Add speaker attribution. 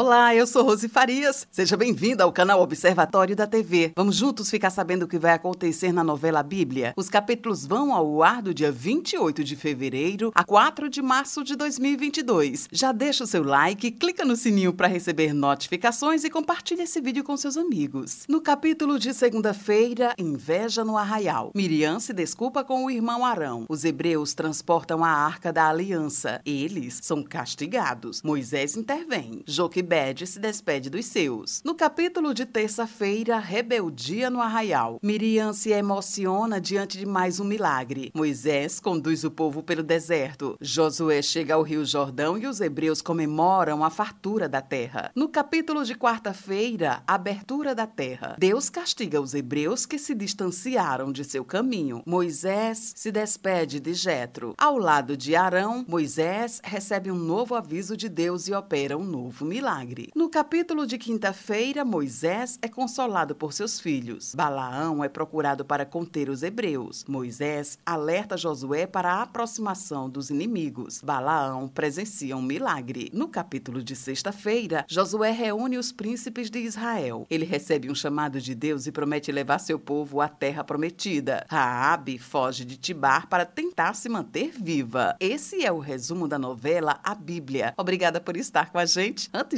Speaker 1: Olá, eu sou Rose Farias. Seja bem-vinda ao canal Observatório da TV. Vamos juntos ficar sabendo o que vai acontecer na novela Bíblia. Os capítulos vão ao ar do dia 28 de fevereiro a 4 de março de 2022. Já deixa o seu like, clica no sininho para receber notificações e compartilhe esse vídeo com seus amigos. No capítulo de segunda-feira, Inveja no Arraial. Miriam se desculpa com o irmão Arão. Os hebreus transportam a Arca da Aliança. Eles são castigados. Moisés intervém. Joquebede se despede dos seus. No capítulo de terça-feira, Rebeldia no Arraial. Miriam se emociona diante de mais um milagre. Moisés conduz o povo pelo deserto. Josué chega ao Rio Jordão e os hebreus comemoram a fartura da terra. No capítulo de quarta-feira, Abertura da terra. Deus castiga os hebreus que se distanciaram de seu caminho. Moisés se despede de Jetro. Ao lado de Arão, Moisés recebe um novo aviso de Deus e opera um novo milagre. No capítulo de quinta-feira, Moisés é consolado por seus filhos. Balaão é procurado para conter os hebreus. Moisés alerta Josué para a aproximação dos inimigos. Balaão presencia um milagre. No capítulo de sexta-feira, Josué reúne os príncipes de Israel. Ele recebe um chamado de Deus e promete levar seu povo à terra prometida. Raabe foge de Tibar para tentar se manter viva. Esse é o resumo da novela A Bíblia. Obrigada por estar com a gente. Antes